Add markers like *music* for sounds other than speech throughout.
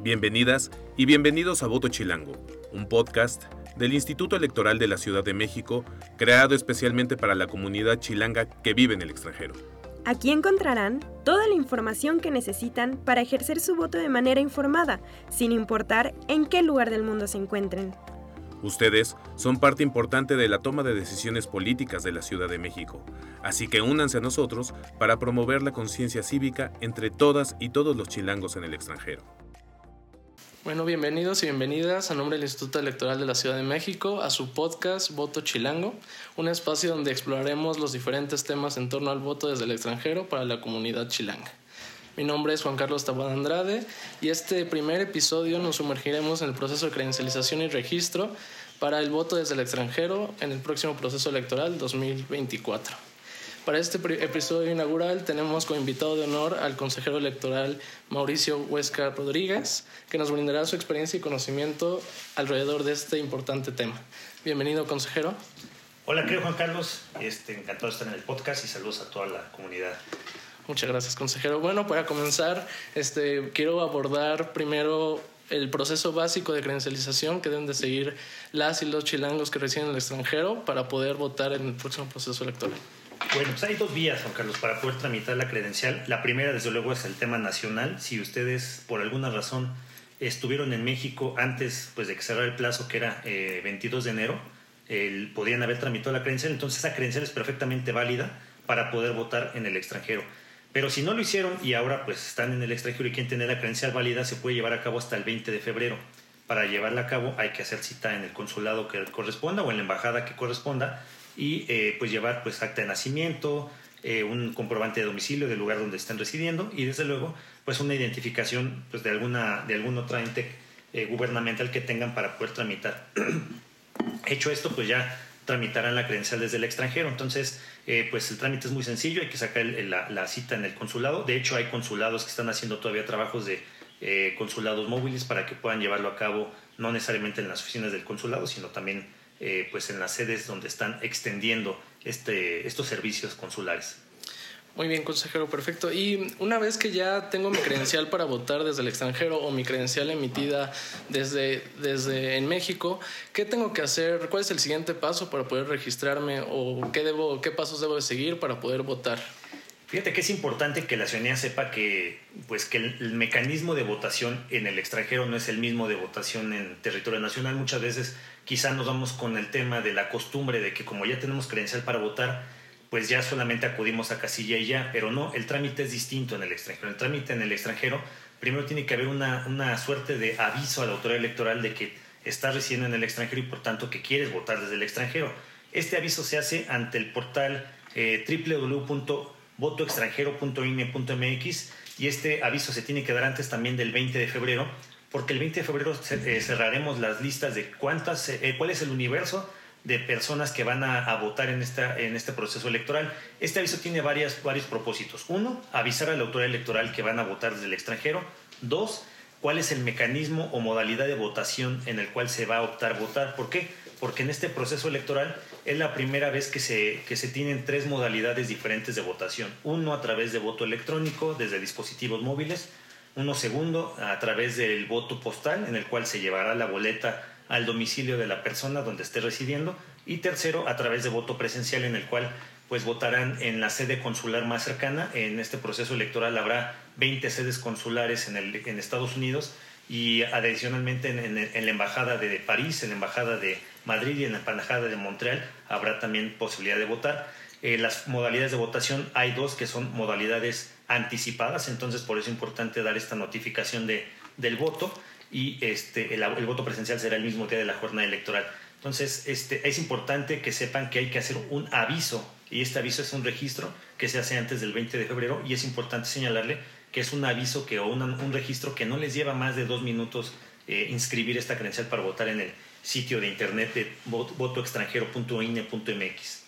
Bienvenidas y bienvenidos a Voto Chilango, un podcast del Instituto Electoral de la Ciudad de México, creado especialmente para la comunidad chilanga que vive en el extranjero. Aquí encontrarán toda la información que necesitan para ejercer su voto de manera informada, sin importar en qué lugar del mundo se encuentren. Ustedes son parte importante de la toma de decisiones políticas de la Ciudad de México, así que únanse a nosotros para promover la conciencia cívica entre todas y todos los chilangos en el extranjero. Bueno, bienvenidos y bienvenidas a nombre del Instituto Electoral de la Ciudad de México a su podcast Voto Chilango, un espacio donde exploraremos los diferentes temas en torno al voto desde el extranjero para la comunidad chilanga. Mi nombre es Juan Carlos Tabada Andrade y este primer episodio nos sumergiremos en el proceso de credencialización y registro para el voto desde el extranjero en el próximo proceso electoral 2024. Para este episodio inaugural tenemos como invitado de honor al consejero electoral Mauricio Huesca Rodríguez, que nos brindará su experiencia y conocimiento alrededor de este importante tema. Bienvenido, consejero. Hola, querido Juan Carlos. Este, encantado de estar en el podcast y saludos a toda la comunidad. Muchas gracias, consejero. Bueno, para comenzar, este, quiero abordar primero el proceso básico de credencialización que deben de seguir las y los chilangos que residen en el extranjero para poder votar en el próximo proceso electoral. Bueno, pues hay dos vías, Juan Carlos, para poder tramitar la credencial. La primera, desde luego, es el tema nacional. Si ustedes, por alguna razón, estuvieron en México antes pues, de que cerrara el plazo, que era 22 eh, de enero, podían haber tramitado la credencial. Entonces, esa credencial es perfectamente válida para poder votar en el extranjero. Pero si no lo hicieron y ahora pues están en el extranjero y quieren tener la credencial válida, se puede llevar a cabo hasta el 20 de febrero. Para llevarla a cabo hay que hacer cita en el consulado que corresponda o en la embajada que corresponda y eh, pues llevar pues acta de nacimiento, eh, un comprobante de domicilio del lugar donde estén residiendo y desde luego pues una identificación pues de alguna de algún otro ente eh, gubernamental que tengan para poder tramitar. *clears throat* Hecho esto pues ya tramitarán la credencial desde el extranjero. Entonces, pues el trámite es muy sencillo, hay que sacar la, la, cita en el consulado. De hecho, hay consulados que están haciendo todavía trabajos de consulados móviles para que puedan llevarlo a cabo, no necesariamente en las oficinas del consulado, sino también eh, pues en las sedes donde están extendiendo este, estos servicios consulares. Muy bien, consejero, perfecto. Y una vez que ya tengo mi credencial para votar desde el extranjero o mi credencial emitida desde, desde en México, ¿qué tengo que hacer? ¿Cuál es el siguiente paso para poder registrarme o qué, debo, qué pasos debo de seguir para poder votar? Fíjate que es importante que la ciudadanía sepa que, pues, que el, mecanismo de votación en el extranjero no es el mismo de votación en territorio nacional. Muchas veces quizá nos vamos con el tema de la costumbre de que como ya tenemos credencial para votar, pues ya solamente acudimos a casilla y ya, pero no, el trámite es distinto en el extranjero. El trámite en el extranjero, primero tiene que haber una, una suerte de aviso a la autoridad electoral de que estás residiendo en el extranjero y por tanto que quieres votar desde el extranjero. Este aviso se hace ante el portal eh, www votoextranjero.ine.mx y este aviso se tiene que dar antes también del 20 de febrero, porque el 20 de febrero eh, cerraremos las listas de cuántas, eh, cuál es el universo de personas que van a, votar en, esta, en este proceso electoral. Este aviso tiene varias, varios propósitos. Uno, avisar a la autoridad electoral que van a votar desde el extranjero. Dos, cuál es el mecanismo o modalidad de votación en el cual se va a optar votar. ¿Por qué? Porque en este proceso electoral es la primera vez que se, que se tienen tres modalidades diferentes de votación. Uno a través de voto electrónico desde dispositivos móviles, uno segundo a través del voto postal en el cual se llevará la boleta al domicilio de la persona donde esté residiendo y tercero a través de voto presencial en el cual pues votarán en la sede consular más cercana. En este proceso electoral habrá 20 sedes consulares en, el, en Estados Unidos y adicionalmente en, en, la Embajada de París, en la Embajada de Madrid y en la Embajada de Montreal habrá también posibilidad de votar. Eh, las modalidades de votación hay dos que son modalidades anticipadas, entonces por eso es importante dar esta notificación de, del voto y este, el, el, voto presencial será el mismo día de la jornada electoral. Entonces este, es importante que sepan que hay que hacer un aviso y este aviso es un registro que se hace antes del 20 de febrero y es importante señalarle que es un aviso que, o un registro que no les lleva más de dos minutos eh, inscribir esta credencial para votar en el sitio de internet de votoextranjero.ine.mx.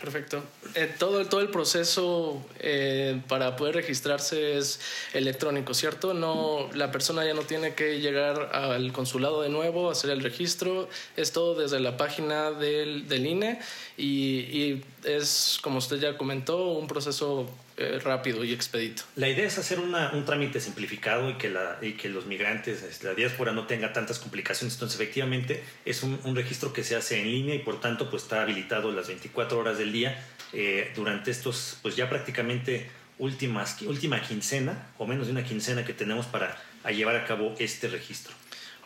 Perfecto. Eh, todo, todo el proceso eh, para poder registrarse es electrónico, ¿cierto? No, la persona ya no tiene que llegar al consulado de nuevo, hacer el registro. Es todo desde la página del, del INE y, y es, como usted ya comentó, un proceso eh, rápido y expedito. La idea es hacer una, un trámite simplificado y que, la, y que los migrantes, este, la diáspora no tenga tantas complicaciones. Entonces, efectivamente, es un, registro que se hace en línea y por tanto pues, está habilitado las 24 horas del día eh, durante estos, pues ya prácticamente últimas, última quincena o menos de una quincena que tenemos para llevar a cabo este registro.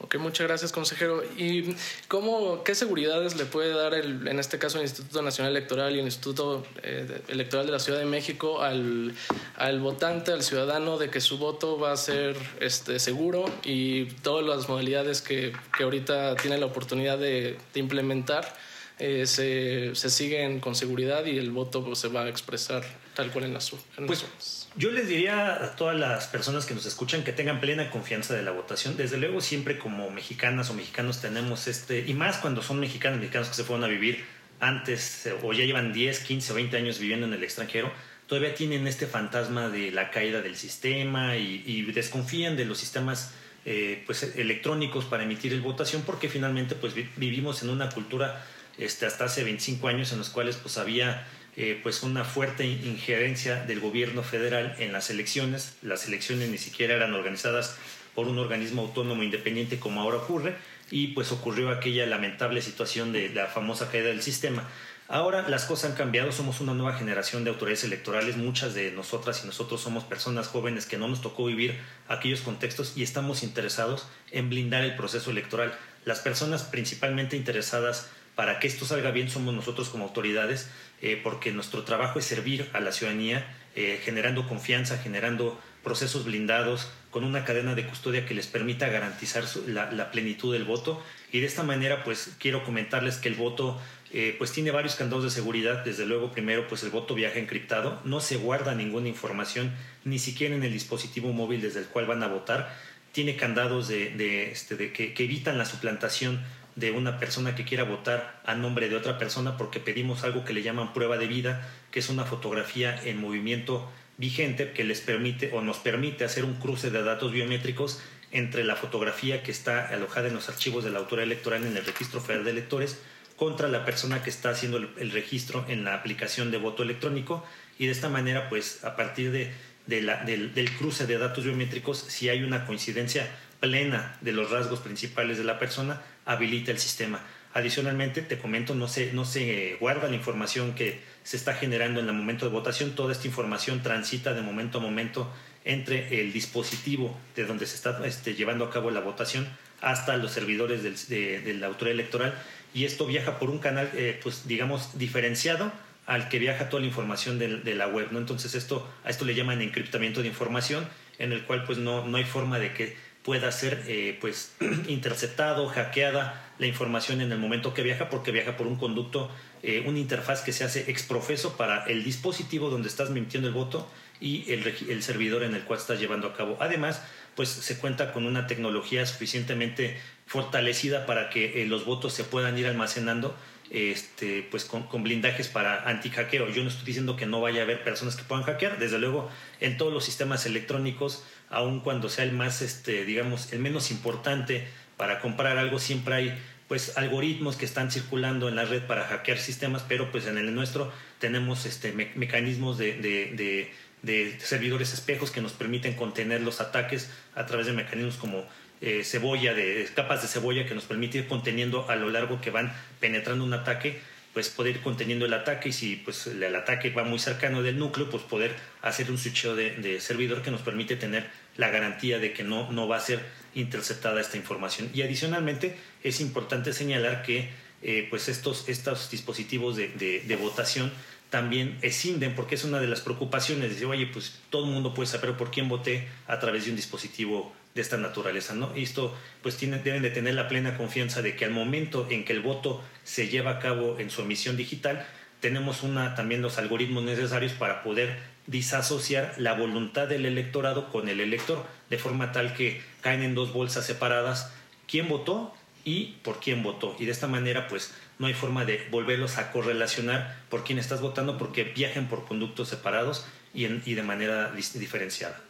Ok, muchas gracias, consejero. ¿Y cómo, qué seguridades le puede dar, el, en este caso, el Instituto Nacional Electoral y el Instituto eh, Electoral de la Ciudad de México al, al, votante, al ciudadano, de que su voto va a ser este, seguro y todas las modalidades que, que ahorita tiene la oportunidad de, implementar eh, se, se, siguen con seguridad y el voto pues, se va a expresar tal cual en las pues, Yo les diría a todas las personas que nos escuchan que tengan plena confianza de la votación. Desde luego, siempre como mexicanas o mexicanos tenemos este, y más cuando son mexicanos, mexicanos que se fueron a vivir antes o ya llevan 10, 15 o 20 años viviendo en el extranjero, todavía tienen este fantasma de la caída del sistema y, y desconfían de los sistemas eh, pues, electrónicos para emitir el votación porque finalmente pues, vivimos en una cultura este, hasta hace 25 años en los cuales pues había eh, pues una fuerte injerencia del gobierno federal en las elecciones. Las elecciones ni siquiera eran organizadas por un organismo autónomo independiente como ahora ocurre y pues ocurrió aquella lamentable situación de la famosa caída del sistema. Ahora las cosas han cambiado, somos una nueva generación de autoridades electorales, muchas de nosotras y nosotros somos personas jóvenes que no nos tocó vivir aquellos contextos y estamos interesados en blindar el proceso electoral. Las personas principalmente interesadas para que esto salga bien somos nosotros como autoridades, eh, porque nuestro trabajo es servir a la ciudadanía, eh, generando confianza, generando procesos blindados, con una cadena de custodia que les permita garantizar la, plenitud del voto. Y de esta manera, pues quiero comentarles que el voto eh, pues tiene varios candados de seguridad. Desde luego, primero, pues el voto viaja encriptado, no se guarda ninguna información, ni siquiera en el dispositivo móvil desde el cual van a votar. Tiene candados de, este, que evitan la suplantación de una persona que quiera votar a nombre de otra persona porque pedimos algo que le llaman prueba de vida, que es una fotografía en movimiento vigente que les permite o nos permite hacer un cruce de datos biométricos entre la fotografía que está alojada en los archivos de la autoridad electoral en el registro federal de electores contra la persona que está haciendo el, registro en la aplicación de voto electrónico. Y de esta manera pues a partir de, del, del cruce de datos biométricos si hay una coincidencia plena de los rasgos principales de la persona habilita el sistema. Adicionalmente, te comento, no se, no se guarda la información que se está generando en el momento de votación. Toda esta información transita de momento a momento entre el dispositivo de donde se está este, llevando a cabo la votación hasta los servidores del, de, la autoridad electoral y esto viaja por un canal, eh, pues digamos, diferenciado al que viaja toda la información de, de, la web, ¿no? Entonces esto, a esto le llaman encriptamiento de información, en el cual pues no, no hay forma de que pueda ser eh, pues *clears throat* interceptado, hackeada la información en el momento que viaja porque viaja por un conducto, eh, una interfaz que se hace exprofeso para el dispositivo donde estás mintiendo el voto y el, el, servidor en el cual estás llevando a cabo. Además, pues se cuenta con una tecnología suficientemente fortalecida para que eh, los votos se puedan ir almacenando este, pues con, blindajes para anti-hackeo. Yo no estoy diciendo que no vaya a haber personas que puedan hackear, desde luego en todos los sistemas electrónicos aun cuando sea el más, este, digamos, el menos importante para comprar algo, siempre hay pues algoritmos que están circulando en la red para hackear sistemas, pero pues en el nuestro tenemos este, mecanismos de, de, de, servidores espejos que nos permiten contener los ataques a través de mecanismos como eh, cebolla, de capas de cebolla que nos permiten ir conteniendo a lo largo que van penetrando un ataque pues poder ir conteniendo el ataque y si pues el ataque va muy cercano del núcleo, pues poder hacer un switcheo de, servidor que nos permite tener la garantía de que no, no va a ser interceptada esta información. Y adicionalmente es importante señalar que eh, pues estos, estos dispositivos de, de, votación también escinden, porque es una de las preocupaciones, de decir, oye, pues todo el mundo puede saber por quién voté a través de un dispositivo de esta naturaleza, ¿no? Y esto, pues tienen, deben de tener la plena confianza de que al momento en que el voto se lleva a cabo en su emisión digital, tenemos una, también los algoritmos necesarios para poder disasociar la voluntad del electorado con el elector, de forma tal que caen en dos bolsas separadas quién votó y por quién votó. Y de esta manera, pues no hay forma de volverlos a correlacionar por quién estás votando porque viajen por conductos separados y, y de manera diferenciada.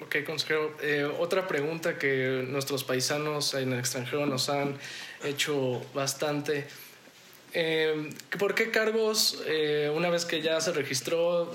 Ok, consejero. Eh, otra pregunta que nuestros paisanos en el extranjero nos han hecho bastante. eh, ¿por qué cargos, eh, una vez que ya se registró,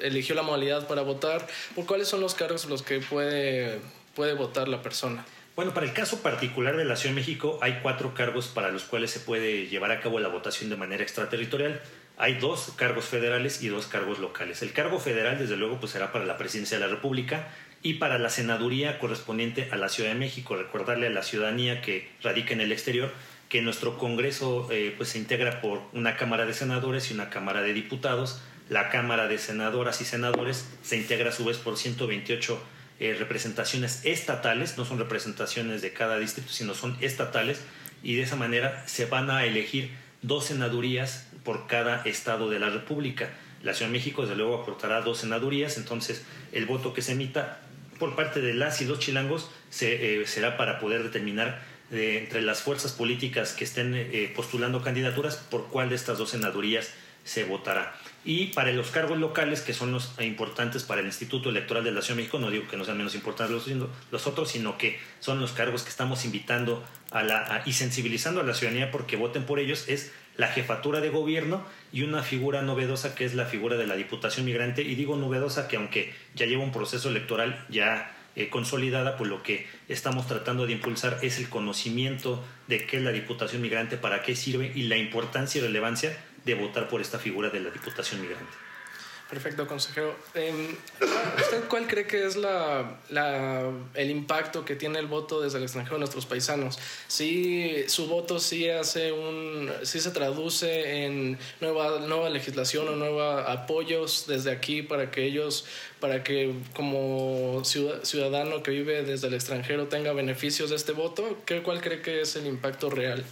eligió la modalidad para votar, ¿por cuáles son los cargos los que puede, puede votar la persona? Bueno, para el caso particular de la Ciudad de México hay cuatro cargos para los cuales se puede llevar a cabo la votación de manera extraterritorial. Hay dos cargos federales y dos cargos locales. El cargo federal, desde luego, pues será para la presidencia de la República y para la senaduría correspondiente a la Ciudad de México. Recordarle a la ciudadanía que radica en el exterior que nuestro Congreso eh, pues se integra por una Cámara de Senadores y una Cámara de Diputados. La Cámara de Senadoras y Senadores se integra a su vez por 128 eh, representaciones estatales, no son representaciones de cada distrito, sino son estatales, y de esa manera se van a elegir dos senadurías por cada estado de la República. La Ciudad de México, desde luego, aportará dos senadurías, entonces el voto que se emita por parte de las y los chilangos se, eh, será para poder determinar entre las fuerzas políticas que estén eh, postulando candidaturas por cuál de estas dos senadurías se votará. Y para los cargos locales, que son los importantes para el Instituto Electoral de la Ciudad de México, no digo que no sean menos importantes los, los otros, sino que son los cargos que estamos invitando a la, y sensibilizando a la ciudadanía porque voten por ellos, es la jefatura de gobierno y una figura novedosa que es la figura de la Diputación Migrante. Y digo novedosa que aunque ya lleva un proceso electoral ya eh, consolidada, pues lo que estamos tratando de impulsar es el conocimiento de qué es la Diputación Migrante, para qué sirve y la importancia y relevancia de votar por esta figura de la Diputación Migrante. Perfecto, consejero. Em, ¿Usted cuál cree que es la, el impacto que tiene el voto desde el extranjero de nuestros paisanos? Si su voto sí hace un, sí se traduce en nueva, nueva legislación o nuevos apoyos desde aquí para que ellos, para que como ciudadano que vive desde el extranjero tenga beneficios de este voto, ¿cuál cree que es el impacto real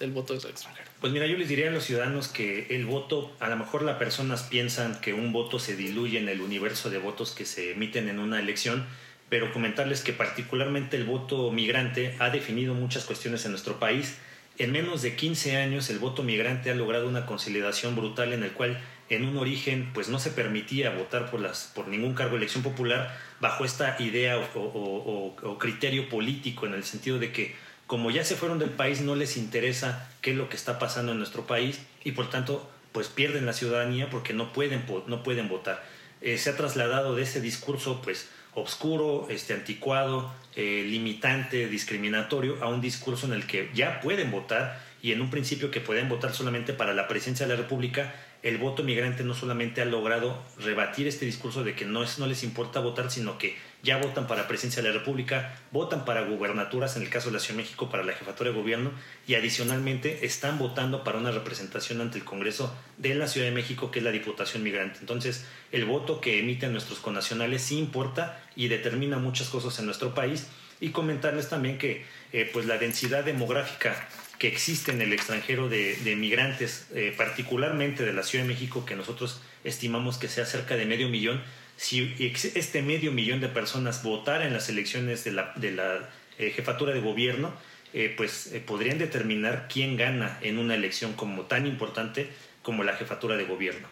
del voto desde el extranjero? Pues mira, yo les diría a los ciudadanos que el voto, a lo mejor las personas piensan que un voto se diluye en el universo de votos que se emiten en una elección, pero comentarles que particularmente el voto migrante ha definido muchas cuestiones en nuestro país. En menos de 15 años el voto migrante ha logrado una consolidación brutal en el cual en un origen pues no se permitía votar por, las, por ningún cargo de elección popular bajo esta idea o criterio político en el sentido de que como ya se fueron del país, no les interesa qué es lo que está pasando en nuestro país y por tanto, pues pierden la ciudadanía porque no pueden, no pueden votar. Eh, se ha trasladado de ese discurso, pues, obscuro, este, anticuado, eh, limitante, discriminatorio, a un discurso en el que ya pueden votar y en un principio que pueden votar solamente para la presidencia de la República, el voto migrante no solamente ha logrado rebatir este discurso de que no, es, no les importa votar, sino que ya votan para presidencia de la República, votan para gubernaturas, en el caso de la Ciudad de México, para la jefatura de gobierno, y adicionalmente están votando para una representación ante el Congreso de la Ciudad de México, que es la Diputación Migrante. Entonces, el voto que emiten nuestros connacionales sí importa y determina muchas cosas en nuestro país. Y comentarles también que eh, pues la densidad demográfica que existe en el extranjero de, migrantes, eh, particularmente de la Ciudad de México, que nosotros estimamos que sea cerca de medio millón, si este medio millón de personas votara en las elecciones de la, de la eh, jefatura de gobierno, eh, pues podrían determinar quién gana en una elección como tan importante como la jefatura de gobierno.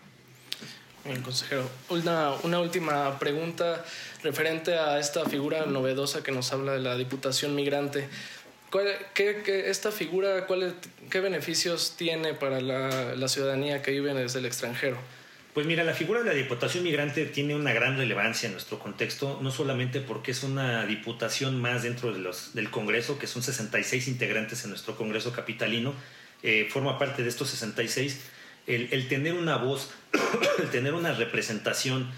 Bien, consejero. Una, una última pregunta referente a esta figura novedosa que nos habla de la Diputación Migrante qué, esta figura, qué beneficios tiene para la, ciudadanía que vive desde el extranjero? Pues mira, la figura de la Diputación Migrante tiene una gran relevancia en nuestro contexto, no solamente porque es una diputación más dentro de los, del Congreso, que son 66 integrantes en nuestro Congreso capitalino, eh, forma parte de estos 66, el, el tener una voz, *coughs* el tener una representación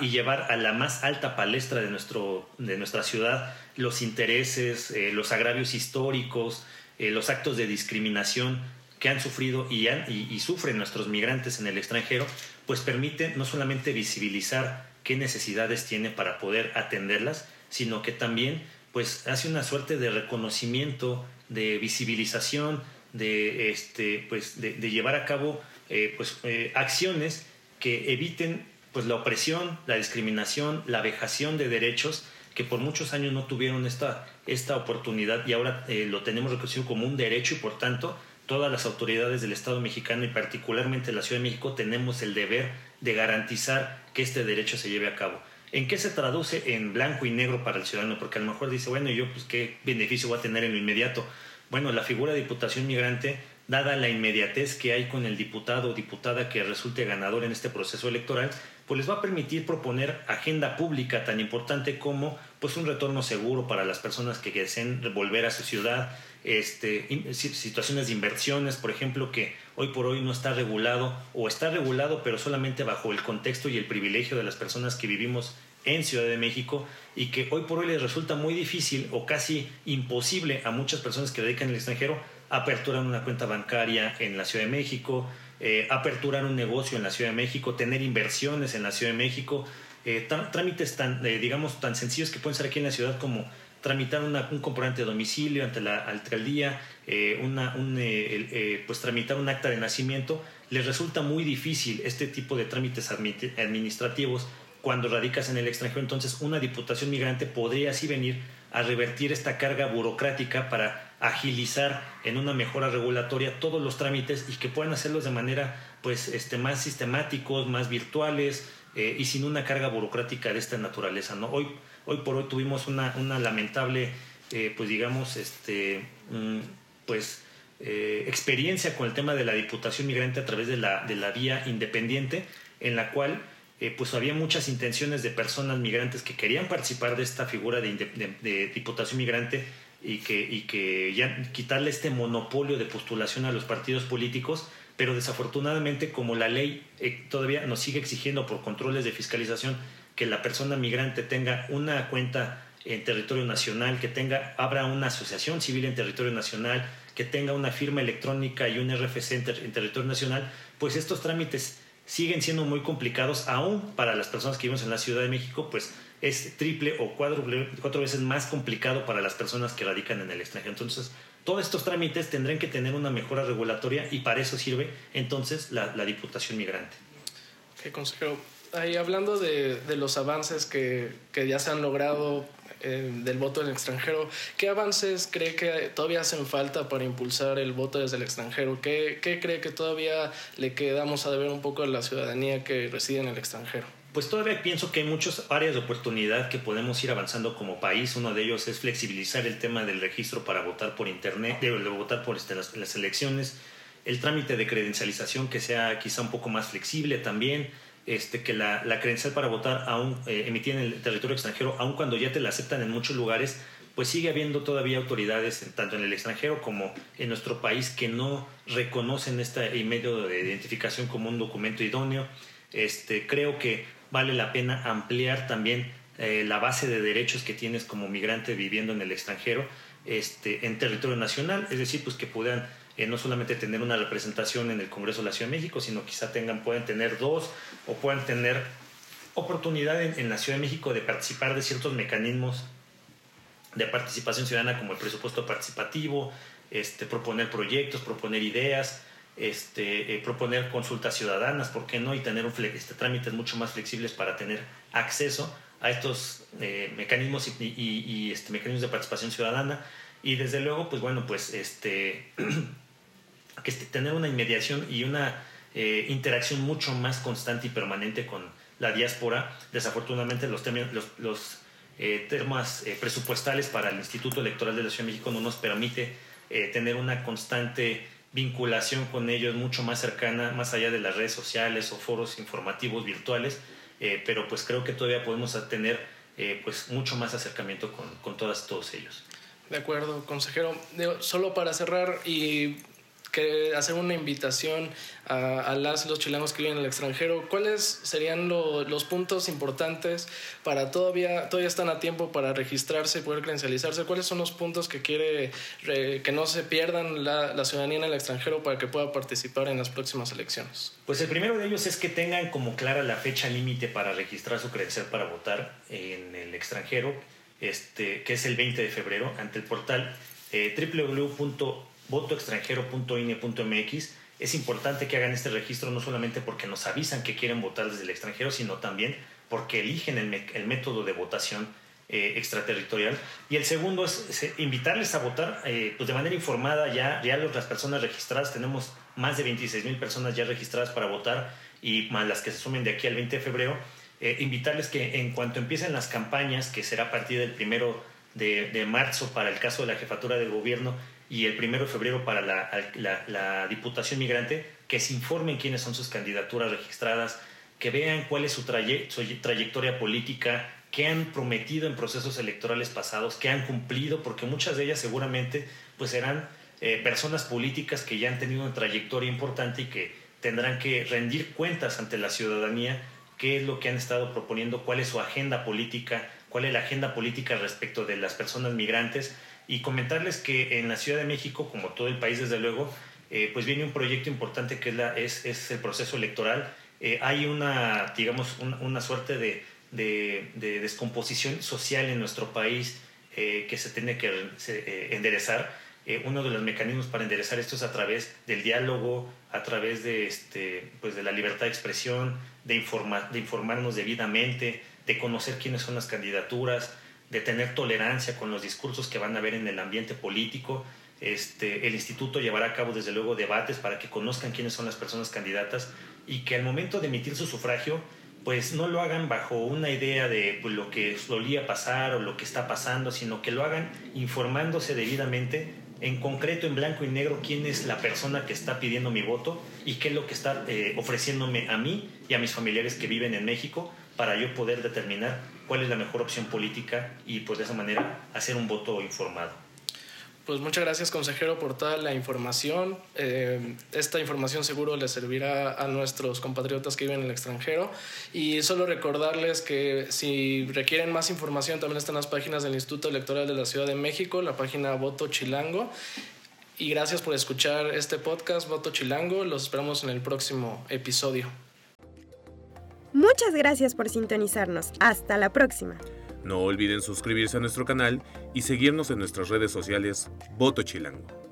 y llevar a la más alta palestra de, nuestro, de nuestra ciudad los intereses, eh, los agravios históricos, eh, los actos de discriminación que han sufrido y, y, sufren nuestros migrantes en el extranjero, pues permite no solamente visibilizar qué necesidades tiene para poder atenderlas, sino que también pues hace una suerte de reconocimiento, de visibilización, de, este, pues, de, llevar a cabo eh, pues, acciones que eviten pues la opresión, la discriminación, la vejación de derechos que por muchos años no tuvieron esta, esta oportunidad y ahora eh, lo tenemos reconocido como un derecho y por tanto todas las autoridades del Estado mexicano y particularmente la Ciudad de México tenemos el deber de garantizar que este derecho se lleve a cabo. ¿En qué se traduce en blanco y negro para el ciudadano? Porque a lo mejor dice, bueno, yo pues qué beneficio voy a tener en lo inmediato. bueno, la figura de diputación migrante, dada la inmediatez que hay con el diputado o diputada que resulte ganador en este proceso electoral, pues les va a permitir proponer agenda pública tan importante como pues un retorno seguro para las personas que deseen volver a su ciudad, este, situaciones de inversiones, por ejemplo, que hoy por hoy no está regulado o está regulado pero solamente bajo el contexto y el privilegio de las personas que vivimos en Ciudad de México y que hoy por hoy les resulta muy difícil o casi imposible a muchas personas que dedican el extranjero aperturar una cuenta bancaria en la Ciudad de México, eh, aperturar un negocio en la Ciudad de México, tener inversiones en la Ciudad de México, eh, trámites tan, eh, digamos, tan sencillos que pueden ser aquí en la ciudad como tramitar un comprobante de domicilio ante la alcaldía, una, un, pues tramitar un acta de nacimiento, les resulta muy difícil este tipo de trámites administrativos cuando radicas en el extranjero. Entonces, una diputación migrante podría así venir a revertir esta carga burocrática para agilizar en una mejora regulatoria todos los trámites y que puedan hacerlos de manera pues este más sistemáticos, más virtuales eh, y sin una carga burocrática de esta naturaleza, ¿no? Hoy hoy por hoy tuvimos una, una lamentable eh, pues digamos este mm, pues eh, experiencia con el tema de la diputación migrante a través de la, de la vía independiente en la cual eh, pues había muchas intenciones de personas migrantes que querían participar de esta figura de, diputación migrante y que, y que ya quitarle este monopolio de postulación a los partidos políticos, pero desafortunadamente como la ley eh, todavía nos sigue exigiendo por controles de fiscalización que la persona migrante tenga una cuenta en territorio nacional, que tenga, abra una asociación civil en territorio nacional, que tenga una firma electrónica y un RFC en territorio nacional, pues estos trámites siguen siendo muy complicados, aún para las personas que vivimos en la Ciudad de México, pues es triple o cuádruple, cuatro veces más complicado para las personas que radican en el extranjero. Entonces, todos estos trámites tendrán que tener una mejora regulatoria y para eso sirve entonces la, Diputación Migrante. ¿Qué consejero? Ahí hablando de, los avances que, ya se han logrado eh, del voto del extranjero. ¿Qué avances cree que todavía hacen falta para impulsar el voto desde el extranjero? ¿Qué, qué cree que todavía le quedamos a deber un poco a la ciudadanía que reside en el extranjero? Pues todavía pienso que hay muchas áreas de oportunidad que podemos ir avanzando como país. Uno de ellos es flexibilizar el tema del registro para votar por internet, de, votar por este, las, las elecciones, el trámite de credencialización que sea quizá un poco más flexible también este, que la, la, credencial para votar aún eh, emitida en el territorio extranjero, aun cuando ya te la aceptan en muchos lugares, pues sigue habiendo todavía autoridades, tanto en el extranjero como en nuestro país, que no reconocen este medio de identificación como un documento idóneo. Este, creo que vale la pena ampliar también eh, la base de derechos que tienes como migrante viviendo en el extranjero este, en territorio nacional, es decir, pues que puedan eh, no solamente tener una representación en el Congreso de la Ciudad de México, sino quizá tengan, pueden tener dos o puedan tener oportunidad en, la Ciudad de México de participar de ciertos mecanismos de participación ciudadana como el presupuesto participativo, este, proponer proyectos, proponer ideas, este, eh, proponer consultas ciudadanas, ¿por qué no? Y tener un este, trámites mucho más flexibles para tener acceso a estos eh, mecanismos y, este, mecanismos de participación ciudadana. Y desde luego, pues bueno, pues *clears throat* este, tener una inmediación y una eh, interacción mucho más constante y permanente con la diáspora. Desafortunadamente los, los, presupuestales para el Instituto Electoral de la Ciudad de México no nos permite tener una constante vinculación con ellos mucho más cercana, más allá de las redes sociales o foros informativos virtuales, pero pues creo que todavía podemos tener pues mucho más acercamiento con, con todas, todos ellos. De acuerdo, consejero. Solo para cerrar y que hacer una invitación a, los chilenos que viven en el extranjero. ¿Cuáles serían los puntos importantes para todavía, todavía están a tiempo para registrarse y poder credencializarse? ¿Cuáles son los puntos que quiere que no se pierdan la, ciudadanía en el extranjero para que pueda participar en las próximas elecciones? Pues el primero de ellos es que tengan como clara la fecha límite para registrar su credencial para votar en el extranjero, este, que es el 20 de febrero, ante el portal eh, votoextranjero.ine.mx. Es importante que hagan este registro no solamente porque nos avisan que quieren votar desde el extranjero, sino también porque eligen el, método de votación eh, extraterritorial. Y el segundo es, invitarles a votar eh, pues de manera informada. Ya, ya las personas registradas, tenemos más de 26 mil personas ya registradas para votar y más las que se sumen de aquí al 20 de febrero. Eh, invitarles que en cuanto empiecen las campañas, que será a partir del primero de, de marzo para el caso de la jefatura de gobierno, y el primero de febrero para la, la, Diputación Migrante, que se informen quiénes son sus candidaturas registradas, que vean cuál es su, su trayectoria política, qué han prometido en procesos electorales pasados, qué han cumplido, porque muchas de ellas seguramente pues serán eh, personas políticas que ya han tenido una trayectoria importante y que tendrán que rendir cuentas ante la ciudadanía qué es lo que han estado proponiendo, cuál es su agenda política, cuál es la agenda política respecto de las personas migrantes y comentarles que en la Ciudad de México, como todo el país desde luego, eh, pues viene un proyecto importante que es, la, es, es el proceso electoral. Eh, hay una, digamos, una suerte de, de, descomposición social en nuestro país que se tiene que enderezar eh, uno de los mecanismos para enderezar esto es a través del diálogo, a través de, este, pues de la libertad de expresión, de, de informarnos debidamente, de conocer quiénes son las candidaturas, de tener tolerancia con los discursos que van a haber en el ambiente político. Este, el instituto llevará a cabo desde luego debates para que conozcan quiénes son las personas candidatas y que al momento de emitir su sufragio pues no lo hagan bajo una idea de pues, lo que solía pasar o lo que está pasando, sino que lo hagan informándose debidamente en concreto en blanco y negro quién es la persona que está pidiendo mi voto y qué es lo que está eh, ofreciéndome a mí y a mis familiares que viven en México para yo poder determinar cuál es la mejor opción política y pues de esa manera hacer un voto informado. Pues muchas gracias, consejero, por toda la información. Eh, esta información seguro le servirá a nuestros compatriotas que viven en el extranjero. Y solo recordarles que si requieren más información, también están las páginas del Instituto Electoral de la Ciudad de México, la página Voto Chilango. Y gracias por escuchar este podcast, Voto Chilango. Los esperamos en el próximo episodio. Muchas gracias por sintonizarnos. Hasta la próxima. No olviden suscribirse a nuestro canal y seguirnos en nuestras redes sociales Voto Chilango.